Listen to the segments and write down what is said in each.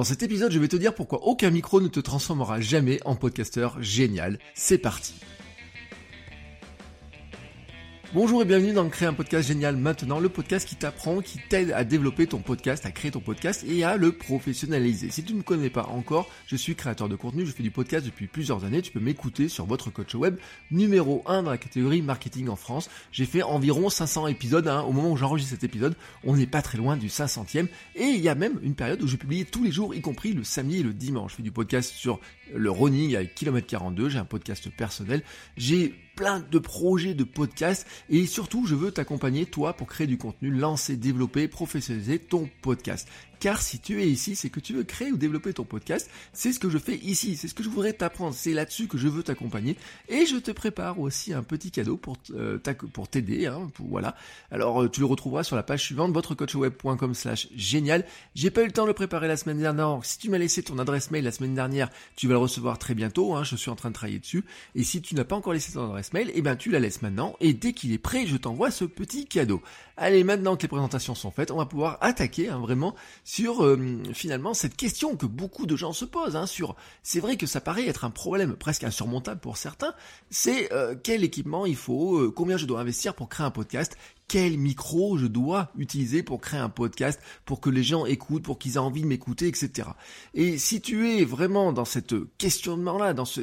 Dans cet épisode, je vais te dire pourquoi aucun micro ne te transformera jamais en podcasteur génial. C'est parti. Bonjour et bienvenue dans Créer un podcast génial maintenant, le podcast qui t'apprend, qui t'aide à développer ton podcast, à créer ton podcast et à le professionnaliser. Si tu ne me connais pas encore, je suis créateur de contenu, je fais du podcast depuis plusieurs années, tu peux m'écouter sur votre coach web numéro 1 dans la catégorie marketing en France. J'ai fait environ 500 épisodes, hein. au moment où j'enregistre cet épisode, on n'est pas très loin du 500e et il y a même une période où je publie tous les jours, y compris le samedi et le dimanche. Je fais du podcast sur le running avec kilomètre 42, j'ai un podcast personnel, j'ai plein de projets de podcasts et surtout je veux t'accompagner toi pour créer du contenu, lancer, développer, professionnaliser ton podcast. Car si tu es ici, c'est que tu veux créer ou développer ton podcast. C'est ce que je fais ici. C'est ce que je voudrais t'apprendre. C'est là-dessus que je veux t'accompagner. Et je te prépare aussi un petit cadeau pour euh, t'aider. Hein, voilà. Alors euh, tu le retrouveras sur la page suivante, votrecoachweb.com slash génial. J'ai pas eu le temps de le préparer la semaine dernière. si tu m'as laissé ton adresse mail la semaine dernière, tu vas le recevoir très bientôt. Hein, je suis en train de travailler dessus. Et si tu n'as pas encore laissé ton adresse mail, eh ben tu la laisses maintenant. Et dès qu'il est prêt, je t'envoie ce petit cadeau. Allez, maintenant que les présentations sont faites, on va pouvoir attaquer hein, vraiment sur euh, finalement cette question que beaucoup de gens se posent. Hein, sur, c'est vrai que ça paraît être un problème presque insurmontable pour certains. C'est euh, quel équipement il faut, euh, combien je dois investir pour créer un podcast, quel micro je dois utiliser pour créer un podcast, pour que les gens écoutent, pour qu'ils aient envie de m'écouter, etc. Et si tu es vraiment dans cette questionnement-là, dans ce,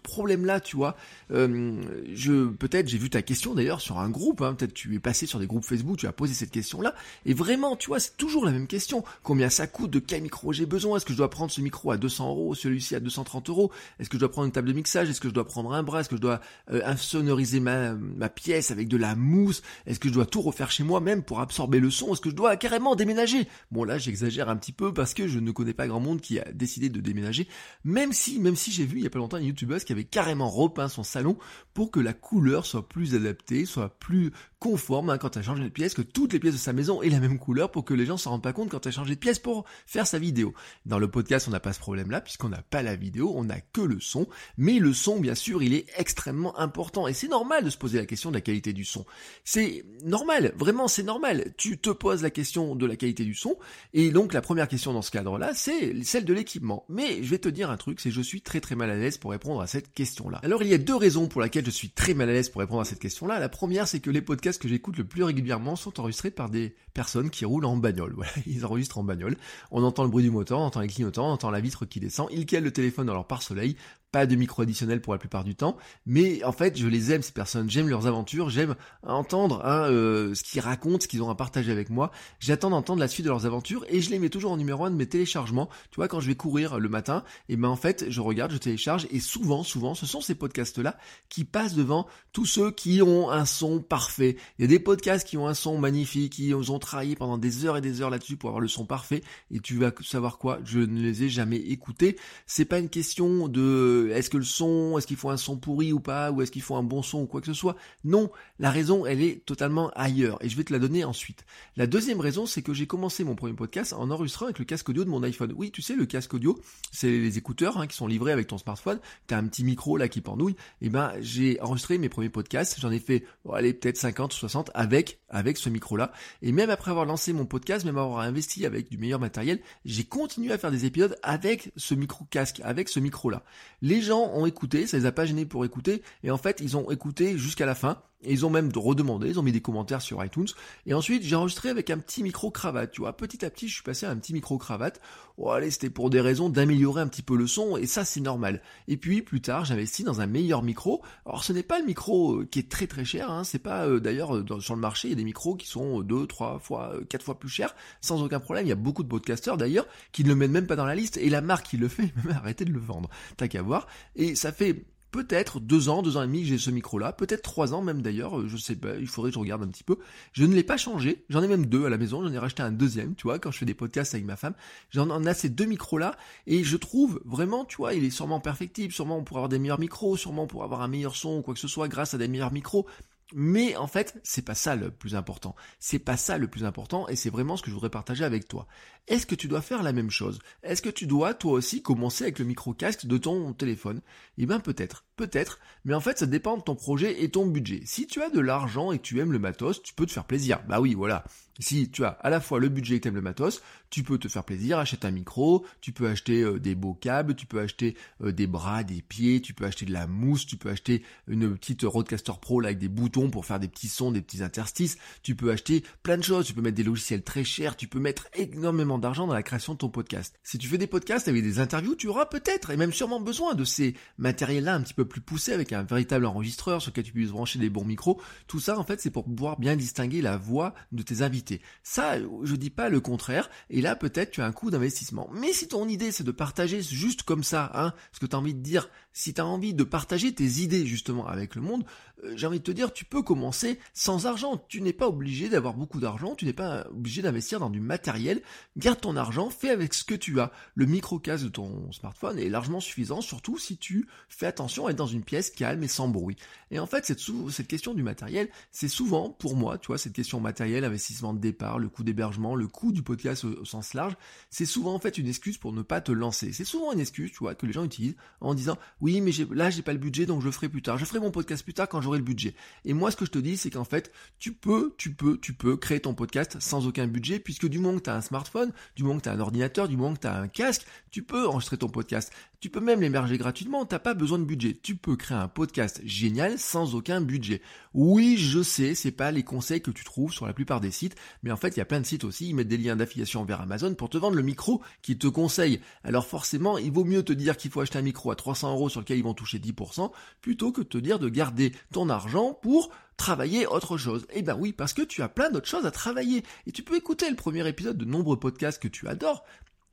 problème-là, tu vois, euh, je peut-être j'ai vu ta question d'ailleurs sur un groupe, hein, peut-être tu es passé sur des groupes Facebook, tu as posé cette question-là, et vraiment, tu vois, c'est toujours la même question. Combien ça coûte De quel micro j'ai besoin? Est-ce que je dois prendre ce micro à 200 euros, celui-ci à 230 euros? Est-ce que je dois prendre une table de mixage? Est-ce que je dois prendre un bras? Est-ce que je dois euh, insonoriser ma, ma pièce avec de la mousse? Est-ce que je dois tout refaire chez moi même pour absorber le son Est-ce que je dois carrément déménager? Bon là j'exagère un petit peu parce que je ne connais pas grand monde qui a décidé de déménager. Même si, même si j'ai vu il y a pas longtemps une youtubeuse qui avait carrément repeint son salon pour que la couleur soit plus adaptée, soit plus conforme hein, quand elle change de pièce, que toutes les pièces de sa maison aient la même couleur pour que les gens s'en rendent pas compte quand elle change de pièce pour faire sa vidéo. Dans le podcast, on n'a pas ce problème-là puisqu'on n'a pas la vidéo, on n'a que le son. Mais le son, bien sûr, il est extrêmement important et c'est normal de se poser la question de la qualité du son. C'est normal, vraiment c'est normal. Tu te poses la question de la qualité du son, et donc la première question dans ce cadre-là, c'est celle de l'équipement. Mais je vais te dire un truc, c'est je suis très très mal à l'aise pour répondre à cette question-là. Alors il y a deux raisons pour lesquelles je suis très mal à l'aise pour répondre à cette question-là. La première, c'est que les podcasts que j'écoute le plus régulièrement sont enregistrés par des personnes qui roulent en bagnole. Voilà, ils enregistrent en bagnole. On entend le bruit du moteur, on entend les clignotants, on entend la vitre qui descend. Ils calent le téléphone dans leur pare-soleil pas de micro additionnel pour la plupart du temps, mais en fait je les aime ces personnes, j'aime leurs aventures, j'aime entendre hein, euh, ce qu'ils racontent, ce qu'ils ont à partager avec moi, j'attends d'entendre la suite de leurs aventures et je les mets toujours en numéro un de mes téléchargements, tu vois quand je vais courir le matin, et ben en fait je regarde, je télécharge et souvent, souvent ce sont ces podcasts là qui passent devant tous ceux qui ont un son parfait, il y a des podcasts qui ont un son magnifique, qui ont travaillé pendant des heures et des heures là-dessus pour avoir le son parfait, et tu vas savoir quoi, je ne les ai jamais écoutés, c'est pas une question de est-ce que le son, est-ce qu'il faut un son pourri ou pas, ou est-ce qu'il faut un bon son ou quoi que ce soit? Non, la raison, elle est totalement ailleurs, et je vais te la donner ensuite. La deuxième raison, c'est que j'ai commencé mon premier podcast en enregistrant avec le casque audio de mon iPhone. Oui, tu sais, le casque audio, c'est les écouteurs hein, qui sont livrés avec ton smartphone. T'as un petit micro là qui pendouille. Et eh ben, j'ai enregistré mes premiers podcasts. J'en ai fait, bon, allez, peut-être 50 ou 60 avec avec ce micro-là. Et même après avoir lancé mon podcast, même avoir investi avec du meilleur matériel, j'ai continué à faire des épisodes avec ce micro casque, avec ce micro-là. Les gens ont écouté, ça les a pas gênés pour écouter, et en fait, ils ont écouté jusqu'à la fin. Et ils ont même redemandé, ils ont mis des commentaires sur iTunes. Et ensuite, j'ai enregistré avec un petit micro cravate. Tu vois, petit à petit, je suis passé à un petit micro cravate. Oh, allez, c'était pour des raisons d'améliorer un petit peu le son. Et ça, c'est normal. Et puis, plus tard, j'investis dans un meilleur micro. Alors, ce n'est pas le micro euh, qui est très très cher. Hein. C'est pas, euh, d'ailleurs, euh, sur le marché, il y a des micros qui sont deux, trois fois, quatre fois plus chers. Sans aucun problème. Il y a beaucoup de podcasters, d'ailleurs, qui ne le mettent même pas dans la liste. Et la marque qui le fait, même arrêté de le vendre. T'as qu'à voir. Et ça fait peut-être deux ans, deux ans et demi que j'ai ce micro-là, peut-être trois ans même d'ailleurs, je sais pas, il faudrait que je regarde un petit peu. Je ne l'ai pas changé, j'en ai même deux à la maison, j'en ai racheté un deuxième, tu vois, quand je fais des podcasts avec ma femme, j'en ai ces deux micros-là, et je trouve vraiment, tu vois, il est sûrement perfectible, sûrement on pourra avoir des meilleurs micros, sûrement on pourra avoir un meilleur son ou quoi que ce soit grâce à des meilleurs micros, mais en fait, c'est pas ça le plus important. C'est pas ça le plus important et c'est vraiment ce que je voudrais partager avec toi. Est-ce que tu dois faire la même chose? Est-ce que tu dois toi aussi commencer avec le micro casque de ton téléphone? Eh bien peut-être. Peut-être, mais en fait ça dépend de ton projet et ton budget. Si tu as de l'argent et tu aimes le matos, tu peux te faire plaisir. Bah oui, voilà. Si tu as à la fois le budget et que tu aimes le matos, tu peux te faire plaisir, acheter un micro, tu peux acheter euh, des beaux câbles, tu peux acheter euh, des bras, des pieds, tu peux acheter de la mousse, tu peux acheter une petite Rodecaster Pro avec des boutons pour faire des petits sons, des petits interstices, tu peux acheter plein de choses, tu peux mettre des logiciels très chers, tu peux mettre énormément d'argent dans la création de ton podcast. Si tu fais des podcasts avec des interviews, tu auras peut-être et même sûrement besoin de ces matériels-là un petit peu plus poussés avec un véritable enregistreur sur lequel tu puisses brancher des bons micros. Tout ça, en fait, c'est pour pouvoir bien distinguer la voix de tes invités. Ça, je dis pas le contraire. Et là, peut-être tu as un coût d'investissement. Mais si ton idée, c'est de partager juste comme ça, hein, ce que tu as envie de dire, si tu as envie de partager tes idées justement avec le monde, euh, j'ai envie de te dire, tu peux commencer sans argent. Tu n'es pas obligé d'avoir beaucoup d'argent, tu n'es pas obligé d'investir dans du matériel. Garde ton argent, fais avec ce que tu as. Le micro-casque de ton smartphone est largement suffisant, surtout si tu fais attention à être dans une pièce calme et sans bruit. Et en fait, cette, question du matériel, c'est souvent, pour moi, tu vois, cette question matériel, investissement de départ, le coût d'hébergement, le coût du podcast au, sens large, c'est souvent en fait une excuse pour ne pas te lancer. C'est souvent une excuse, tu vois, que les gens utilisent en disant, oui, mais là, j'ai pas le budget, donc je le ferai plus tard. Je ferai mon podcast plus tard quand j'aurai le budget. Et moi, ce que je te dis, c'est qu'en fait, tu peux, tu peux, tu peux créer ton podcast sans aucun budget, puisque du moment que tu as un smartphone, du moment que tu as un ordinateur, du moment que tu as un casque, tu peux enregistrer ton podcast. Tu peux même l'héberger gratuitement, t'as pas besoin de budget. Tu peux créer un podcast génial sans aucun budget. Oui, je sais, c'est pas les conseils que tu trouves sur la plupart des sites, mais en fait, il y a plein de sites aussi, ils mettent des liens d'affiliation vers Amazon pour te vendre le micro qu'ils te conseillent. Alors forcément, il vaut mieux te dire qu'il faut acheter un micro à 300 euros sur lequel ils vont toucher 10%, plutôt que te dire de garder ton argent pour travailler autre chose. Eh ben oui, parce que tu as plein d'autres choses à travailler. Et tu peux écouter le premier épisode de nombreux podcasts que tu adores,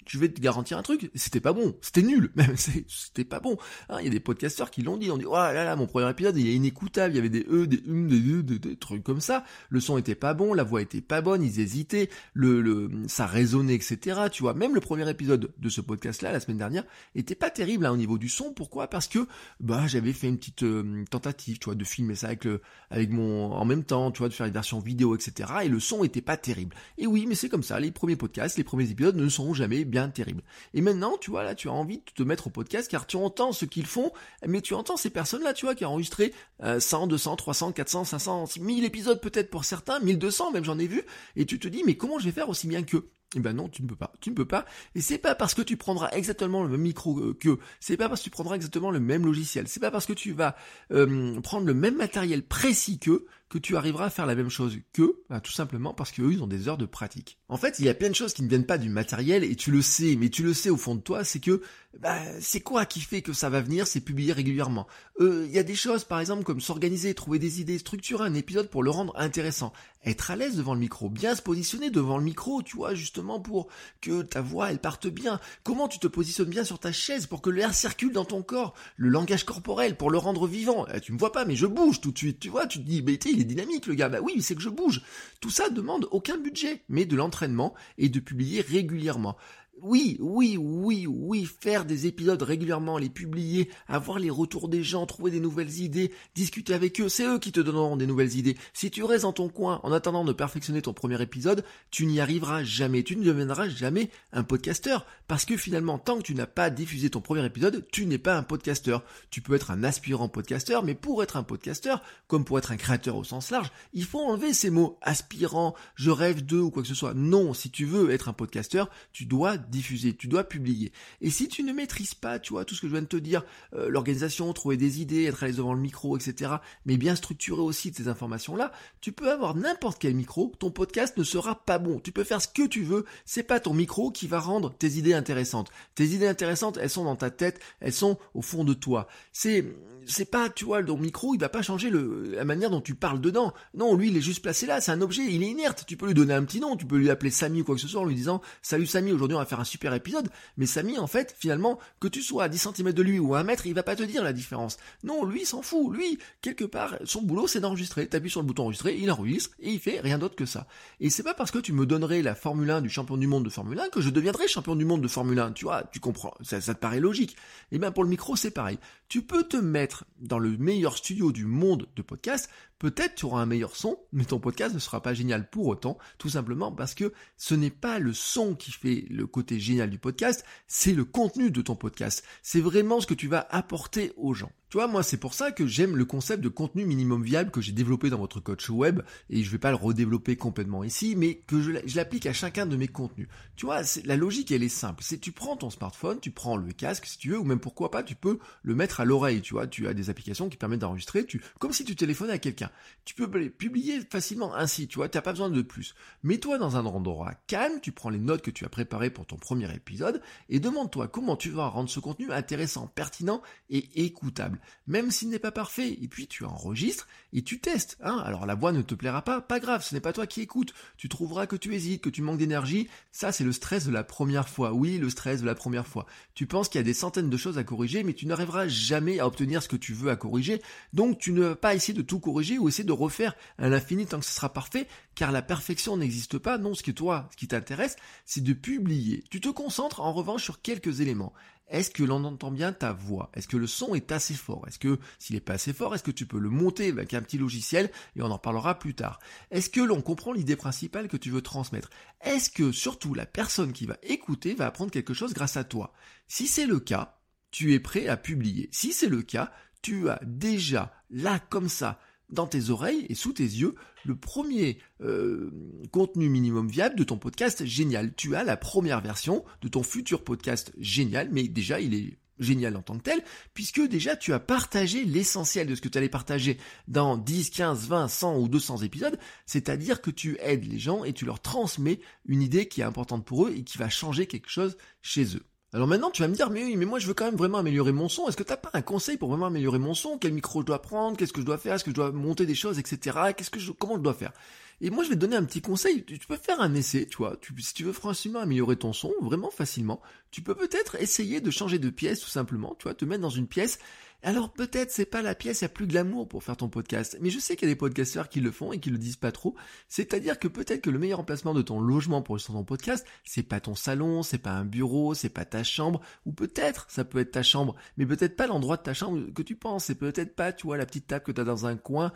je vais te garantir un truc, c'était pas bon, c'était nul, même c'était pas bon. Hein, il y a des podcasteurs qui l'ont dit, on dit oh là là, mon premier épisode il est inécoutable, il y avait des e, des hum, des, e, des, des, trucs comme ça, le son était pas bon, la voix était pas bonne, ils hésitaient, le, le ça résonnait, etc. Tu vois, même le premier épisode de ce podcast-là la semaine dernière était pas terrible hein, au niveau du son. Pourquoi? Parce que bah j'avais fait une petite euh, tentative, tu vois, de filmer ça avec le avec mon en même temps, tu vois, de faire une version vidéo, etc. Et le son était pas terrible. Et oui, mais c'est comme ça, les premiers podcasts, les premiers épisodes ne sont jamais bien terrible. Et maintenant, tu vois, là, tu as envie de te mettre au podcast car tu entends ce qu'ils font, mais tu entends ces personnes-là, tu vois, qui ont enregistré 100, 200, 300, 400, 500, 1000 épisodes peut-être pour certains, 1200 même j'en ai vu, et tu te dis, mais comment je vais faire aussi bien qu'eux? Eh ben non, tu ne peux pas. Tu ne peux pas. Et c'est pas parce que tu prendras exactement le même micro que, c'est pas parce que tu prendras exactement le même logiciel, c'est pas parce que tu vas euh, prendre le même matériel précis que que tu arriveras à faire la même chose qu'eux, bah, tout simplement parce qu'eux, ils ont des heures de pratique. En fait, il y a plein de choses qui ne viennent pas du matériel, et tu le sais, mais tu le sais au fond de toi, c'est que bah, c'est quoi qui fait que ça va venir C'est publier régulièrement? Euh, il y a des choses, par exemple, comme s'organiser, trouver des idées, structurer un épisode pour le rendre intéressant, être à l'aise devant le micro, bien se positionner devant le micro, tu vois, justement pour que ta voix, elle parte bien. Comment tu te positionnes bien sur ta chaise pour que l'air circule dans ton corps, le langage corporel pour le rendre vivant? Eh, tu me vois pas, mais je bouge tout de suite, tu vois, tu te dis, bah, il est dynamique le gars, bah oui, c'est que je bouge. Tout ça demande aucun budget, mais de l'entraînement et de publier régulièrement. Oui, oui, oui, oui, faire des épisodes régulièrement, les publier, avoir les retours des gens, trouver des nouvelles idées, discuter avec eux, c'est eux qui te donneront des nouvelles idées. Si tu restes dans ton coin en attendant de perfectionner ton premier épisode, tu n'y arriveras jamais, tu ne deviendras jamais un podcasteur. Parce que finalement, tant que tu n'as pas diffusé ton premier épisode, tu n'es pas un podcasteur. Tu peux être un aspirant podcasteur, mais pour être un podcasteur, comme pour être un créateur au sens large, il faut enlever ces mots aspirant, je rêve de ou quoi que ce soit. Non, si tu veux être un podcasteur, tu dois diffuser, tu dois publier. Et si tu ne maîtrises pas, tu vois, tout ce que je viens de te dire, euh, l'organisation, trouver des idées, être à l'aise devant le micro, etc., mais bien structurer aussi ces informations-là, tu peux avoir n'importe quel micro, ton podcast ne sera pas bon. Tu peux faire ce que tu veux, c'est pas ton micro qui va rendre tes idées intéressantes. Tes idées intéressantes, elles sont dans ta tête, elles sont au fond de toi. C'est c'est pas, tu vois, ton micro, il va pas changer la manière dont tu parles dedans. Non, lui, il est juste placé là, c'est un objet, il est inerte. Tu peux lui donner un petit nom, tu peux lui appeler Samy ou quoi que ce soit en lui disant, salut Samy, aujourd'hui on va faire super épisode. Mais Samy, en fait, finalement, que tu sois à 10 cm de lui ou à un mètre, il va pas te dire la différence. Non, lui, s'en fout. Lui, quelque part, son boulot, c'est d'enregistrer. T'appuies sur le bouton enregistrer, il enregistre et il fait rien d'autre que ça. Et c'est pas parce que tu me donnerais la Formule 1 du champion du monde de Formule 1 que je deviendrai champion du monde de Formule 1. Tu vois, tu comprends, ça, ça te paraît logique. Et eh bien pour le micro, c'est pareil. Tu peux te mettre dans le meilleur studio du monde de podcast, peut-être tu auras un meilleur son, mais ton podcast ne sera pas génial pour autant, tout simplement parce que ce n'est pas le son qui fait le côté génial du podcast, c'est le contenu de ton podcast. C'est vraiment ce que tu vas apporter aux gens. Tu vois, moi, c'est pour ça que j'aime le concept de contenu minimum viable que j'ai développé dans votre coach web, et je vais pas le redévelopper complètement ici, mais que je, l'applique à chacun de mes contenus. Tu vois, la logique, elle est simple. C'est tu prends ton smartphone, tu prends le casque si tu veux, ou même pourquoi pas, tu peux le mettre à l'oreille, tu vois. Tu as des applications qui permettent d'enregistrer, tu, comme si tu téléphonais à quelqu'un. Tu peux publier facilement ainsi, tu vois, t'as pas besoin de plus. Mets-toi dans un endroit calme, tu prends les notes que tu as préparées pour ton premier épisode, et demande-toi comment tu vas rendre ce contenu intéressant, pertinent et écoutable même s'il n'est pas parfait. Et puis tu enregistres et tu testes. Hein. Alors la voix ne te plaira pas, pas grave, ce n'est pas toi qui écoutes. Tu trouveras que tu hésites, que tu manques d'énergie. Ça, c'est le stress de la première fois. Oui, le stress de la première fois. Tu penses qu'il y a des centaines de choses à corriger, mais tu n'arriveras jamais à obtenir ce que tu veux à corriger. Donc tu ne vas pas essayer de tout corriger ou essayer de refaire à l'infini tant que ce sera parfait, car la perfection n'existe pas. Non, ce que toi, ce qui t'intéresse, c'est de publier. Tu te concentres en revanche sur quelques éléments. Est-ce que l'on entend bien ta voix? Est-ce que le son est assez fort? Est-ce que s'il n'est pas assez fort, est-ce que tu peux le monter avec un petit logiciel? Et on en parlera plus tard Est-ce que l'on comprend l'idée principale que tu veux transmettre? Est-ce que surtout la personne qui va écouter va apprendre quelque chose grâce à toi? Si c'est le cas, tu es prêt à publier. Si c'est le cas, tu as déjà là comme ça dans tes oreilles et sous tes yeux le premier euh, contenu minimum viable de ton podcast génial. Tu as la première version de ton futur podcast génial, mais déjà il est génial en tant que tel, puisque déjà tu as partagé l'essentiel de ce que tu allais partager dans 10, 15, 20, 100 ou 200 épisodes, c'est-à-dire que tu aides les gens et tu leur transmets une idée qui est importante pour eux et qui va changer quelque chose chez eux. Alors maintenant, tu vas me dire, mais oui, mais moi je veux quand même vraiment améliorer mon son. Est-ce que t'as pas un conseil pour vraiment améliorer mon son? Quel micro je dois prendre? Qu'est-ce que je dois faire? Est-ce que je dois monter des choses, etc. Qu'est-ce que je, comment je dois faire? Et moi, je vais te donner un petit conseil. Tu, peux faire un essai, tu vois. si tu veux franchement améliorer ton son, vraiment facilement, tu peux peut-être essayer de changer de pièce tout simplement. Tu vois, te mettre dans une pièce alors peut-être c'est pas la pièce la plus glamour pour faire ton podcast, mais je sais qu'il y a des podcasteurs qui le font et qui le disent pas trop. C'est-à-dire que peut-être que le meilleur emplacement de ton logement pour ton podcast, c'est pas ton salon, c'est pas un bureau, c'est pas ta chambre, ou peut-être ça peut être ta chambre, mais peut-être pas l'endroit de ta chambre que tu penses, c'est peut-être pas, tu vois, la petite table que tu dans un coin,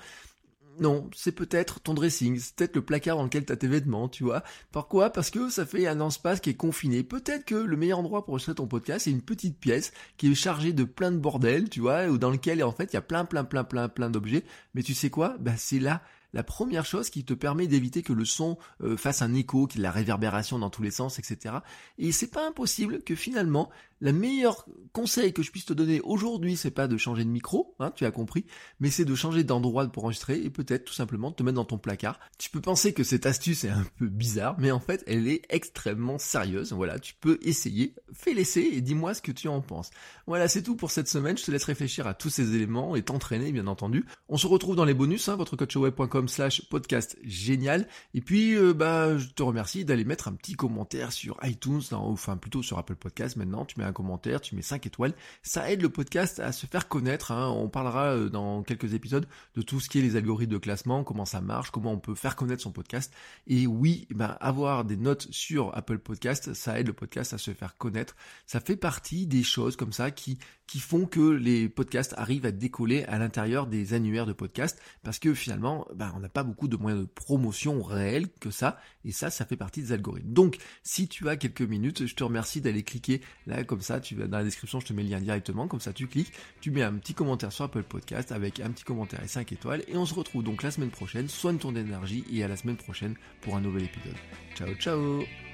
non, c'est peut-être ton dressing, c'est peut-être le placard dans lequel tu as tes vêtements, tu vois. Pourquoi? Parce que ça fait un espace qui est confiné. Peut-être que le meilleur endroit pour enregistrer ton podcast, c'est une petite pièce qui est chargée de plein de bordel, tu vois, ou dans lequel en fait il y a plein plein plein plein plein d'objets. Mais tu sais quoi? Bah c'est là la première chose qui te permet d'éviter que le son euh, fasse un écho, qu'il y ait la réverbération dans tous les sens, etc. Et c'est pas impossible que finalement la meilleure conseil que je puisse te donner aujourd'hui, c'est pas de changer de micro, hein, tu as compris, mais c'est de changer d'endroit pour enregistrer et peut-être tout simplement te mettre dans ton placard. Tu peux penser que cette astuce est un peu bizarre, mais en fait, elle est extrêmement sérieuse. Voilà, tu peux essayer, fais l'essai et dis-moi ce que tu en penses. Voilà, c'est tout pour cette semaine. Je te laisse réfléchir à tous ces éléments et t'entraîner, bien entendu. On se retrouve dans les bonus, hein, slash podcast génial. Et puis, euh, bah, je te remercie d'aller mettre un petit commentaire sur iTunes, enfin plutôt sur Apple Podcast maintenant. Tu mets commentaire, tu mets 5 étoiles. Ça aide le podcast à se faire connaître. Hein. On parlera euh, dans quelques épisodes de tout ce qui est les algorithmes de classement, comment ça marche, comment on peut faire connaître son podcast. Et oui, ben, avoir des notes sur Apple Podcast, ça aide le podcast à se faire connaître. Ça fait partie des choses comme ça qui, qui font que les podcasts arrivent à décoller à l'intérieur des annuaires de podcasts parce que finalement, ben, on n'a pas beaucoup de moyens de promotion réels que ça. Et ça, ça fait partie des algorithmes. Donc, si tu as quelques minutes, je te remercie d'aller cliquer là comme ça. Tu dans la description, je te mets le lien directement. Comme ça, tu cliques, tu mets un petit commentaire sur Apple Podcast avec un petit commentaire et 5 étoiles. Et on se retrouve donc la semaine prochaine. Soigne ton énergie et à la semaine prochaine pour un nouvel épisode. Ciao, ciao